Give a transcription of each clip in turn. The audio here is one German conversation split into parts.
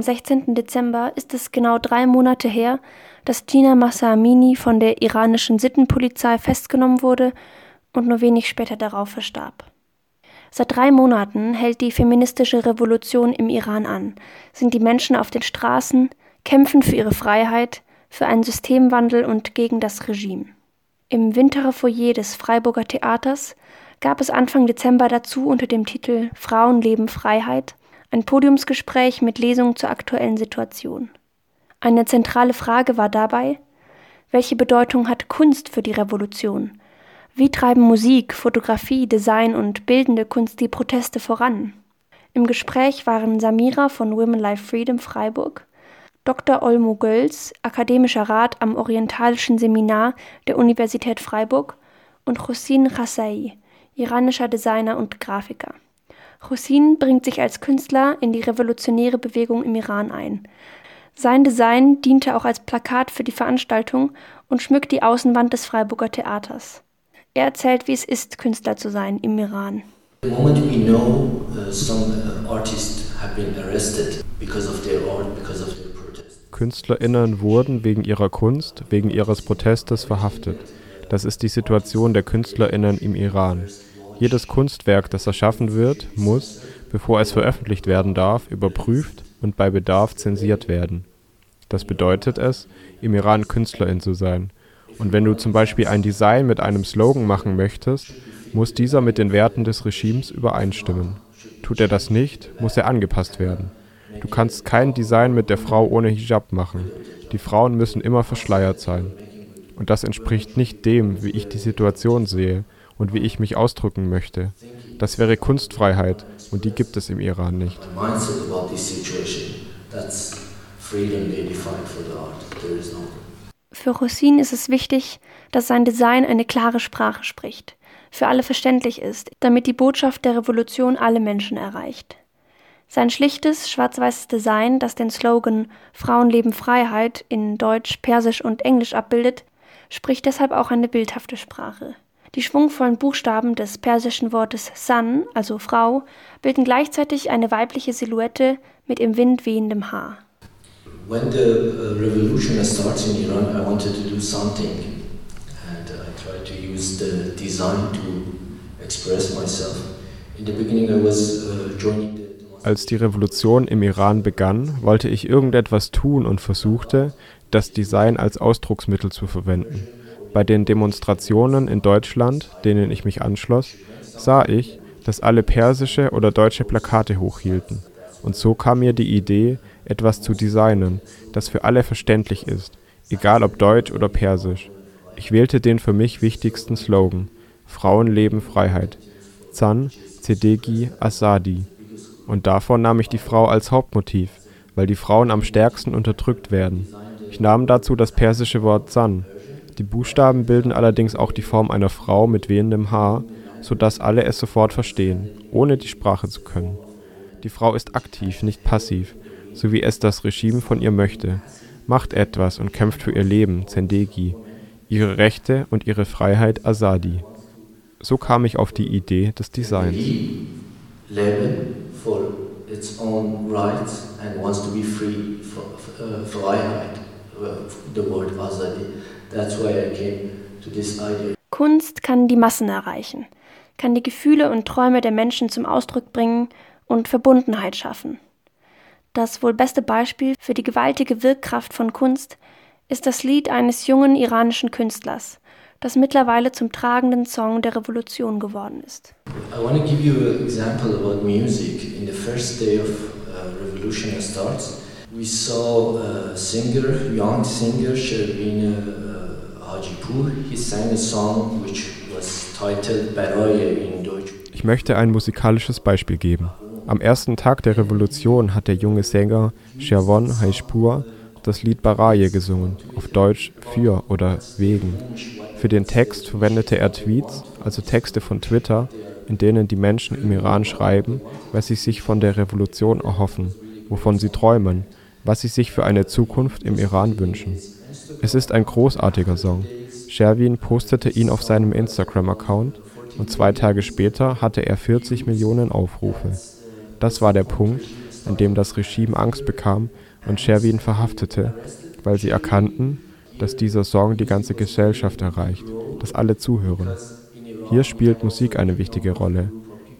morgen, am 16. Dezember, ist es genau drei Monate her, dass Gina Massa Amini von der iranischen Sittenpolizei festgenommen wurde und nur wenig später darauf verstarb. Seit drei Monaten hält die feministische Revolution im Iran an, sind die Menschen auf den Straßen, kämpfen für ihre Freiheit, für einen Systemwandel und gegen das Regime. Im Winterer Foyer des Freiburger Theaters gab es Anfang Dezember dazu unter dem Titel Frauen leben Freiheit ein Podiumsgespräch mit Lesungen zur aktuellen Situation. Eine zentrale Frage war dabei, welche Bedeutung hat Kunst für die Revolution? Wie treiben Musik, Fotografie, Design und bildende Kunst die Proteste voran? Im Gespräch waren Samira von Women Life Freedom Freiburg, Dr. Olmo Gölz, akademischer Rat am Orientalischen Seminar der Universität Freiburg und Hossein Chassai, iranischer Designer und Grafiker. Hossein bringt sich als Künstler in die revolutionäre Bewegung im Iran ein. Sein Design diente auch als Plakat für die Veranstaltung und schmückt die Außenwand des Freiburger Theaters. Er erzählt, wie es ist, Künstler zu sein im Iran. The moment we know uh, some uh, artists have been arrested because of their art, because of their protest. KünstlerInnen wurden wegen ihrer Kunst, wegen ihres Protestes verhaftet. Das ist die Situation der KünstlerInnen im Iran. Jedes Kunstwerk, das erschaffen wird, muss, bevor es veröffentlicht werden darf, überprüft und bei Bedarf zensiert werden. Das bedeutet es, im Iran Künstlerin zu sein. Und wenn du zum Beispiel ein Design mit einem Slogan machen möchtest, muss dieser mit den Werten des Regimes übereinstimmen. Tut er das nicht, muss er angepasst werden. Du kannst kein Design mit der Frau ohne Hijab machen. Die Frauen müssen immer verschleiert sein. Und das entspricht nicht dem, wie ich die Situation sehe und wie ich mich ausdrücken möchte. Das wäre Kunstfreiheit und die gibt es im Iran nicht. Für Rossin ist es wichtig, dass sein Design eine klare Sprache spricht, für alle verständlich ist, damit die Botschaft der Revolution alle Menschen erreicht. Sein schlichtes, schwarz-weißes Design, das den Slogan Frauen leben Freiheit in Deutsch, Persisch und Englisch abbildet, spricht deshalb auch eine bildhafte Sprache. Die schwungvollen Buchstaben des persischen Wortes San, also Frau, bilden gleichzeitig eine weibliche Silhouette mit im Wind wehendem Haar. When the uh, revolution started in Iran, I wanted to do something, and I tried to use the design to express myself. In the beginning, I was uh, joining the als die Revolution im Iran begann, wollte ich irgendetwas tun und versuchte, das Design als Ausdrucksmittel zu verwenden. Bei den Demonstrationen in Deutschland, denen ich mich anschloss, sah ich, dass alle persische oder deutsche Plakate hochhielten. Und so kam mir die Idee, etwas zu designen, das für alle verständlich ist, egal ob deutsch oder persisch. Ich wählte den für mich wichtigsten Slogan: Frauen leben Freiheit. Zan Zedegi Asadi. Und davon nahm ich die Frau als Hauptmotiv, weil die Frauen am stärksten unterdrückt werden. Ich nahm dazu das persische Wort Zan. Die Buchstaben bilden allerdings auch die Form einer Frau mit wehendem Haar, sodass alle es sofort verstehen, ohne die Sprache zu können. Die Frau ist aktiv, nicht passiv so wie es das Regime von ihr möchte, macht etwas und kämpft für ihr Leben, Zendegi, ihre Rechte und ihre Freiheit, Asadi. So kam ich auf die Idee des Designs. Leben for its own rights and wants for, uh, Freiheit, uh, the word Asadi. That's why I came to this idea. Kunst kann die Massen erreichen, kann die Gefühle und Träume der Menschen zum Ausdruck bringen und Verbundenheit schaffen. Das wohl beste Beispiel für die gewaltige Wirkkraft von Kunst ist das Lied eines jungen iranischen Künstlers, das mittlerweile zum tragenden Song der Revolution geworden ist. I want to give you an example about music. In the first day of uh, revolution starts, we saw a singer, young singer, Sherbin uh, Ich möchte ein musikalisches Beispiel geben. Am ersten Tag der Revolution hat der junge Sänger Sherwon Haishpur das Lied Baraye gesungen, auf Deutsch für oder wegen. Für den Text verwendete er Tweets, also Texte von Twitter, in denen die Menschen im Iran schreiben, was sie sich von der Revolution erhoffen, wovon sie träumen, was sie sich für eine Zukunft im Iran wünschen. Es ist ein großartiger Song. Sherwin postete ihn auf seinem Instagram-Account und zwei Tage später hatte er 40 Millionen Aufrufe. Das war der Punkt, in dem das Regime Angst bekam und Sherwin verhaftete, weil sie erkannten, dass dieser Song die ganze Gesellschaft erreicht, dass alle zuhören. Hier spielt Musik eine wichtige Rolle,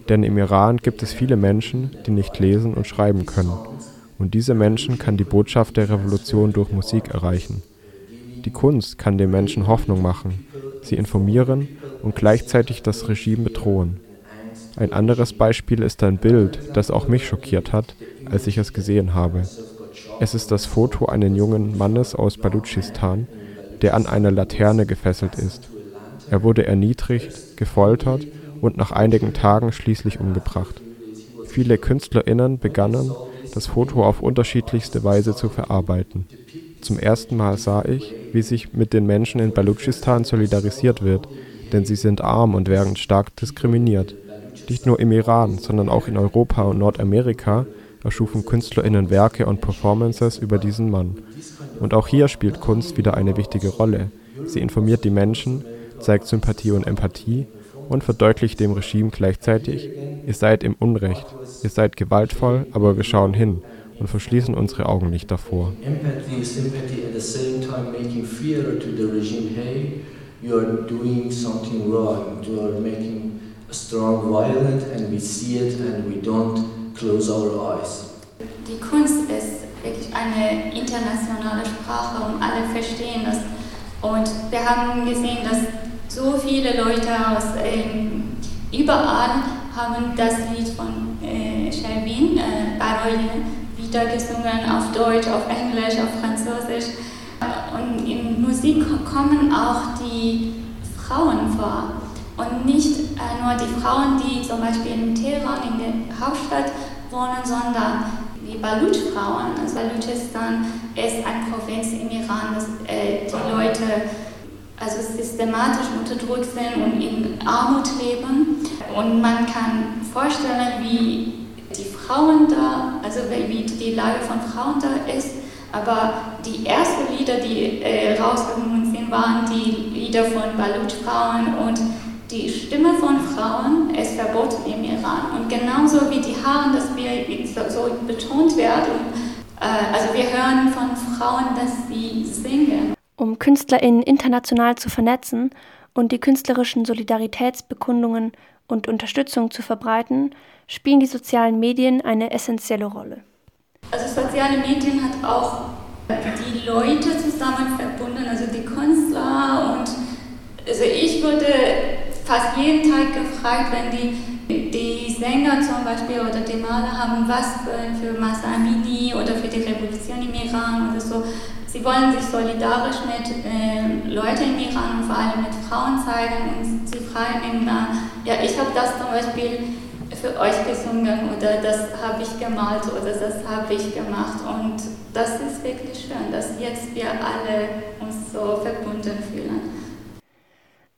denn im Iran gibt es viele Menschen, die nicht lesen und schreiben können. Und diese Menschen kann die Botschaft der Revolution durch Musik erreichen. Die Kunst kann den Menschen Hoffnung machen, sie informieren und gleichzeitig das Regime bedrohen. Ein anderes Beispiel ist ein Bild, das auch mich schockiert hat, als ich es gesehen habe. Es ist das Foto eines jungen Mannes aus Balutschistan, der an einer Laterne gefesselt ist. Er wurde erniedrigt, gefoltert und nach einigen Tagen schließlich umgebracht. Viele KünstlerInnen begannen, das Foto auf unterschiedlichste Weise zu verarbeiten. Zum ersten Mal sah ich, wie sich mit den Menschen in Balutschistan solidarisiert wird, denn sie sind arm und werden stark diskriminiert. Nicht nur im Iran, sondern auch in Europa und Nordamerika erschufen KünstlerInnen Werke und Performances über diesen Mann. Und auch hier spielt Kunst wieder eine wichtige Rolle. Sie informiert die Menschen, zeigt Sympathie und Empathie und verdeutlicht dem Regime gleichzeitig, ihr seid im Unrecht, ihr seid gewaltvoll, aber wir schauen hin und verschließen unsere Augen nicht davor. Empathy, sympathy at the same time making fear to the regime, hey, you are doing something wrong, you are making a strong violence and we see it and we don't close our eyes. Die Kunst ist wirklich eine internationale Sprache und alle verstehen das. Und wir haben gesehen, dass so viele Leute aus ähm, überall haben das Lied von äh, Shelvin, äh, Baroye, wieder gesungen auf Deutsch, auf Englisch, auf Französisch. Und in Musik kommen auch die Frauen vor. Und nicht äh, nur die Frauen, die zum Beispiel in Teheran, in der Hauptstadt wohnen, sondern die Baluch-Frauen. Also Baluchistan ist eine Provinz im Iran, dass äh, die Leute also systematisch unterdrückt sind und in Armut leben. Und man kann vorstellen, wie die Frauen da, also wie die Lage von Frauen da ist. Aber die ersten Lieder, die äh, rausgekommen sind, waren die Lieder von Baluch-Frauen und die Stimme von Frauen ist verboten im Iran. Und genauso wie die Haare, dass wir so betont werden, äh, also wir hören von Frauen, dass sie singen um KünstlerInnen international zu vernetzen und die künstlerischen Solidaritätsbekundungen und Unterstützung zu verbreiten, spielen die sozialen Medien eine essentielle Rolle. Also soziale Medien hat auch die Leute zusammen verbunden, also die Künstler und also ich wurde fast jeden Tag gefragt, wenn die, die Sänger zum Beispiel oder die Maler haben was für, für Masa Amini oder für die Revolution im Iran oder so, Sie wollen sich solidarisch mit äh, Leuten im Iran und vor allem mit Frauen zeigen und sie fragen immer, ja, ich habe das zum Beispiel für euch gesungen oder das habe ich gemalt oder das habe ich gemacht und das ist wirklich schön, dass jetzt wir alle uns so verbunden fühlen.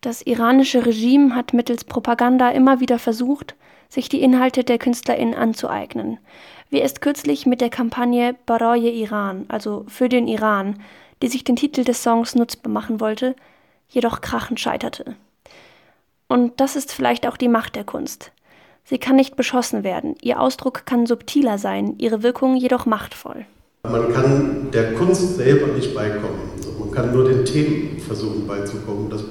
Das iranische Regime hat mittels Propaganda immer wieder versucht, sich die Inhalte der KünstlerInnen anzueignen wie erst kürzlich mit der Kampagne Baroye Iran, also für den Iran, die sich den Titel des Songs nutzbar machen wollte, jedoch krachend scheiterte. Und das ist vielleicht auch die Macht der Kunst. Sie kann nicht beschossen werden, ihr Ausdruck kann subtiler sein, ihre Wirkung jedoch machtvoll. Man kann der Kunst selber nicht beikommen. Man kann nur den Themen versuchen beizukommen. Das,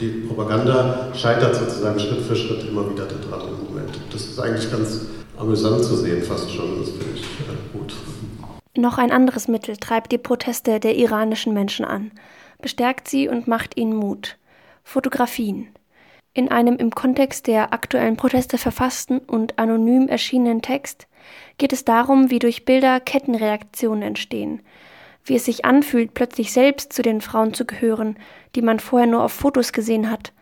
die Propaganda scheitert sozusagen Schritt für Schritt immer wieder daran im Moment. Das ist eigentlich ganz amüsant zu sehen, fast schon. Das finde ich äh, gut. Noch ein anderes Mittel treibt die Proteste der iranischen Menschen an, bestärkt sie und macht ihnen Mut. Fotografien. In einem im Kontext der aktuellen Proteste verfassten und anonym erschienenen Text geht es darum, wie durch Bilder Kettenreaktionen entstehen, wie es sich anfühlt, plötzlich selbst zu den Frauen zu gehören, die man vorher nur auf Fotos gesehen hat,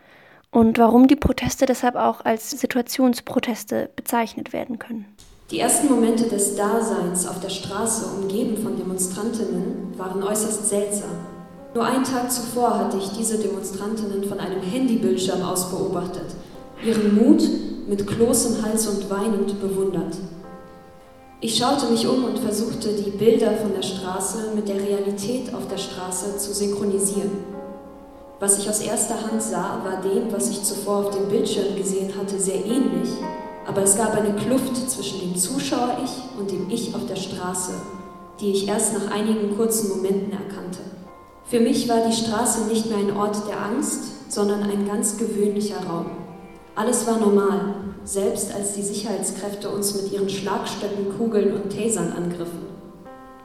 und warum die Proteste deshalb auch als Situationsproteste bezeichnet werden können. Die ersten Momente des Daseins auf der Straße, umgeben von Demonstrantinnen, waren äußerst seltsam. Nur einen Tag zuvor hatte ich diese Demonstrantinnen von einem Handybildschirm aus beobachtet, ihren Mut mit Kloß im Hals und weinend bewundert. Ich schaute mich um und versuchte, die Bilder von der Straße mit der Realität auf der Straße zu synchronisieren. Was ich aus erster Hand sah, war dem, was ich zuvor auf dem Bildschirm gesehen hatte, sehr ähnlich, aber es gab eine Kluft zwischen dem Zuschauer-Ich und dem Ich auf der Straße, die ich erst nach einigen kurzen Momenten erkannte. Für mich war die Straße nicht mehr ein Ort der Angst, sondern ein ganz gewöhnlicher Raum. Alles war normal, selbst als die Sicherheitskräfte uns mit ihren Schlagstöcken, Kugeln und Tasern angriffen.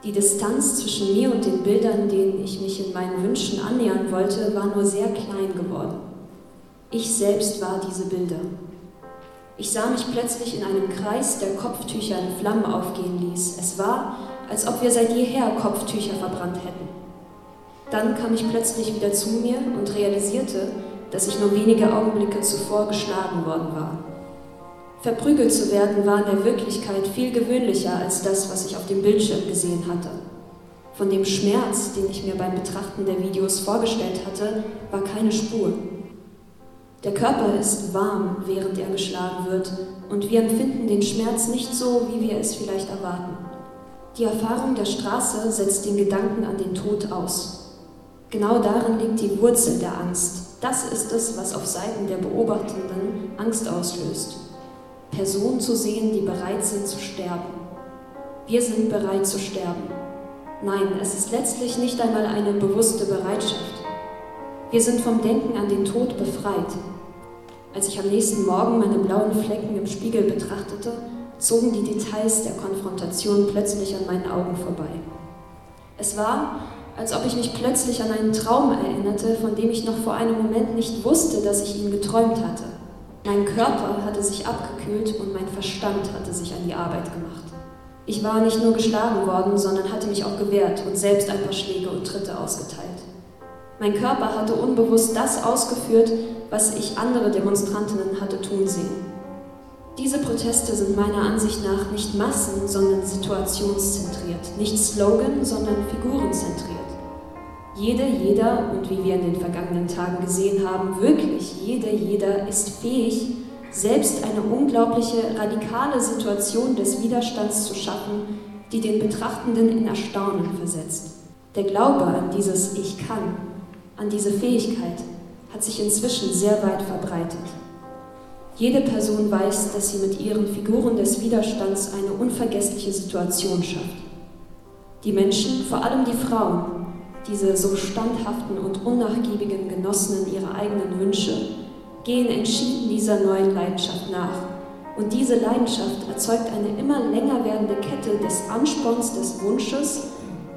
Die Distanz zwischen mir und den Bildern, denen ich mich in meinen Wünschen annähern wollte, war nur sehr klein geworden. Ich selbst war diese Bilder. Ich sah mich plötzlich in einem Kreis, der Kopftücher in Flammen aufgehen ließ. Es war, als ob wir seit jeher Kopftücher verbrannt hätten. Dann kam ich plötzlich wieder zu mir und realisierte, dass ich nur wenige Augenblicke zuvor geschlagen worden war. Verprügelt zu werden war in der Wirklichkeit viel gewöhnlicher als das, was ich auf dem Bildschirm gesehen hatte. Von dem Schmerz, den ich mir beim Betrachten der Videos vorgestellt hatte, war keine Spur. Der Körper ist warm, während er geschlagen wird, und wir empfinden den Schmerz nicht so, wie wir es vielleicht erwarten. Die Erfahrung der Straße setzt den Gedanken an den Tod aus. Genau darin liegt die Wurzel der Angst. Das ist es, was auf Seiten der Beobachtenden Angst auslöst. Personen zu sehen, die bereit sind zu sterben. Wir sind bereit zu sterben. Nein, es ist letztlich nicht einmal eine bewusste Bereitschaft. Wir sind vom Denken an den Tod befreit. Als ich am nächsten Morgen meine blauen Flecken im Spiegel betrachtete, zogen die Details der Konfrontation plötzlich an meinen Augen vorbei. Es war, als ob ich mich plötzlich an einen Traum erinnerte, von dem ich noch vor einem Moment nicht wusste, dass ich ihn geträumt hatte. Mein Körper hatte sich abgekühlt und mein Verstand hatte sich an die Arbeit gemacht. Ich war nicht nur geschlagen worden, sondern hatte mich auch gewehrt und selbst ein paar Schläge und Tritte ausgeteilt. Mein Körper hatte unbewusst das ausgeführt, was ich andere Demonstrantinnen hatte tun sehen. Diese Proteste sind meiner Ansicht nach nicht massen, sondern situationszentriert, nicht Slogan, sondern figurenzentriert. Jede, jeder und wie wir in den vergangenen Tagen gesehen haben, wirklich jede, jeder ist fähig, selbst eine unglaubliche, radikale Situation des Widerstands zu schaffen, die den Betrachtenden in Erstaunen versetzt. Der Glaube an dieses Ich kann, an diese Fähigkeit, hat sich inzwischen sehr weit verbreitet. Jede Person weiß, dass sie mit ihren Figuren des Widerstands eine unvergessliche Situation schafft. Die Menschen, vor allem die Frauen, diese so standhaften und unnachgiebigen Genossinnen ihrer eigenen Wünsche, gehen entschieden dieser neuen Leidenschaft nach. Und diese Leidenschaft erzeugt eine immer länger werdende Kette des Ansporns des Wunsches,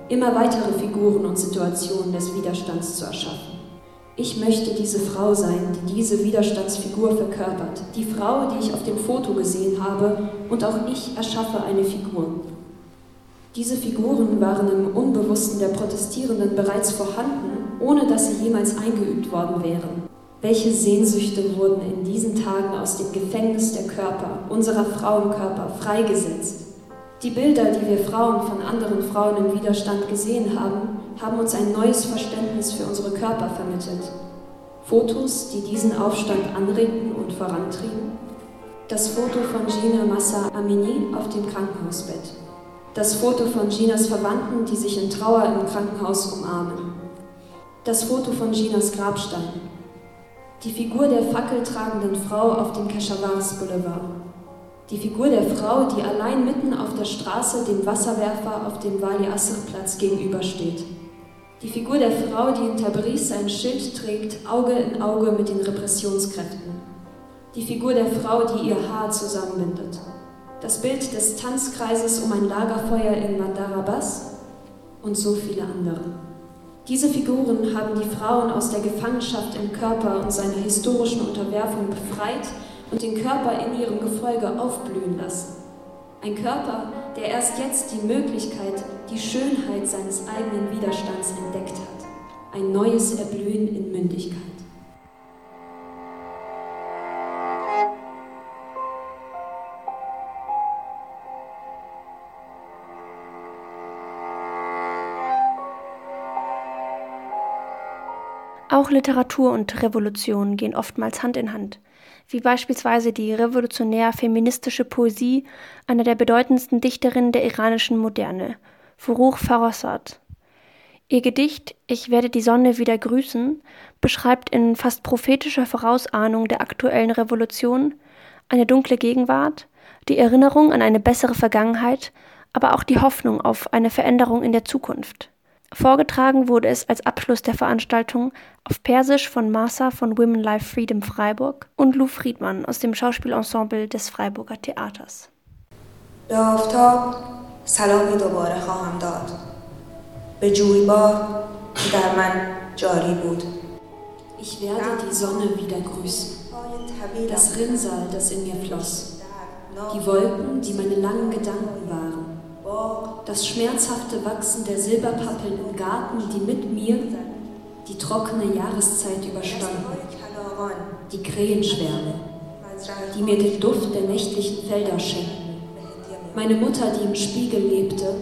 immer weitere Figuren und Situationen des Widerstands zu erschaffen. Ich möchte diese Frau sein, die diese Widerstandsfigur verkörpert, die Frau, die ich auf dem Foto gesehen habe, und auch ich erschaffe eine Figur. Diese Figuren waren im Unbewussten der Protestierenden bereits vorhanden, ohne dass sie jemals eingeübt worden wären. Welche Sehnsüchte wurden in diesen Tagen aus dem Gefängnis der Körper, unserer Frauenkörper, freigesetzt? Die Bilder, die wir Frauen von anderen Frauen im Widerstand gesehen haben, haben uns ein neues Verständnis für unsere Körper vermittelt. Fotos, die diesen Aufstand anregten und vorantrieben. Das Foto von Gina Massa Amini auf dem Krankenhausbett das Foto von Ginas Verwandten, die sich in Trauer im Krankenhaus umarmen, das Foto von Ginas Grabstein, die Figur der fackeltragenden Frau auf dem Keshawaris Boulevard, die Figur der Frau, die allein mitten auf der Straße dem Wasserwerfer auf dem Wali Asr Platz gegenübersteht, die Figur der Frau, die in Tabriz ein Schild trägt, Auge in Auge mit den Repressionskräften, die Figur der Frau, die ihr Haar zusammenbindet. Das Bild des Tanzkreises um ein Lagerfeuer in Mandarabas und so viele andere. Diese Figuren haben die Frauen aus der Gefangenschaft im Körper und seiner historischen Unterwerfung befreit und den Körper in ihrem Gefolge aufblühen lassen. Ein Körper, der erst jetzt die Möglichkeit, die Schönheit seines eigenen Widerstands entdeckt hat. Ein neues Erblühen in Mündigkeit. Auch Literatur und Revolution gehen oftmals Hand in Hand, wie beispielsweise die revolutionär-feministische Poesie einer der bedeutendsten Dichterinnen der iranischen Moderne, Furuch Farrokhzad. Ihr Gedicht Ich werde die Sonne wieder grüßen beschreibt in fast prophetischer Vorausahnung der aktuellen Revolution eine dunkle Gegenwart, die Erinnerung an eine bessere Vergangenheit, aber auch die Hoffnung auf eine Veränderung in der Zukunft. Vorgetragen wurde es als Abschluss der Veranstaltung auf Persisch von Masa von Women Life Freedom Freiburg und Lou Friedmann aus dem Schauspielensemble des Freiburger Theaters. به آفتاب سلامی دوباره خواهم داد به جویبار که در من جاری بود Ich werde die Sonne wieder grüßen, das Rinnsal, das in mir floss, die Wolken, die meine langen Gedanken waren, das schmerzhafte Wachsen der Silberpappeln im Garten, die mit mir die trockene Jahreszeit überstanden, die Krähenschwärme, die mir den Duft der nächtlichen Felder schenkten, meine Mutter, die im Spiegel lebte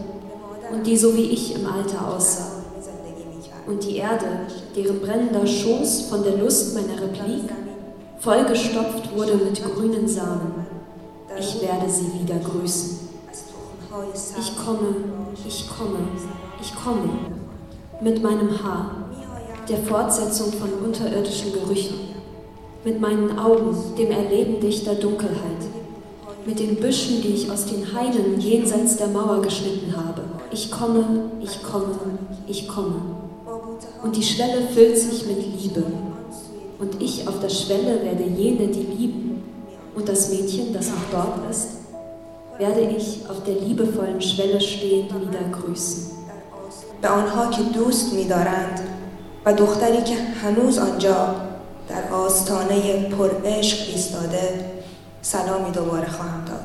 und die so wie ich im Alter aussah, und die Erde, deren brennender Schoß von der Lust meiner Replik vollgestopft wurde mit grünen Samen. Ich werde sie wieder grüßen. Ich komme, ich komme, ich komme mit meinem Haar, der Fortsetzung von unterirdischen Gerüchen, mit meinen Augen, dem Erleben dichter Dunkelheit, mit den Büschen, die ich aus den Hainen jenseits der Mauer geschnitten habe. Ich komme, ich komme, ich komme. Und die Schwelle füllt sich mit Liebe. Und ich auf der Schwelle werde jene, die lieben. Und das Mädchen, das noch dort ist, werde ich auf der liebevollen Schwelle stehend wieder grüßen. به آنها که دوست می‌دارند و دختری که هنوز آنجا در آستانه پر عشق ایستاده سلامی دوباره خواهم داد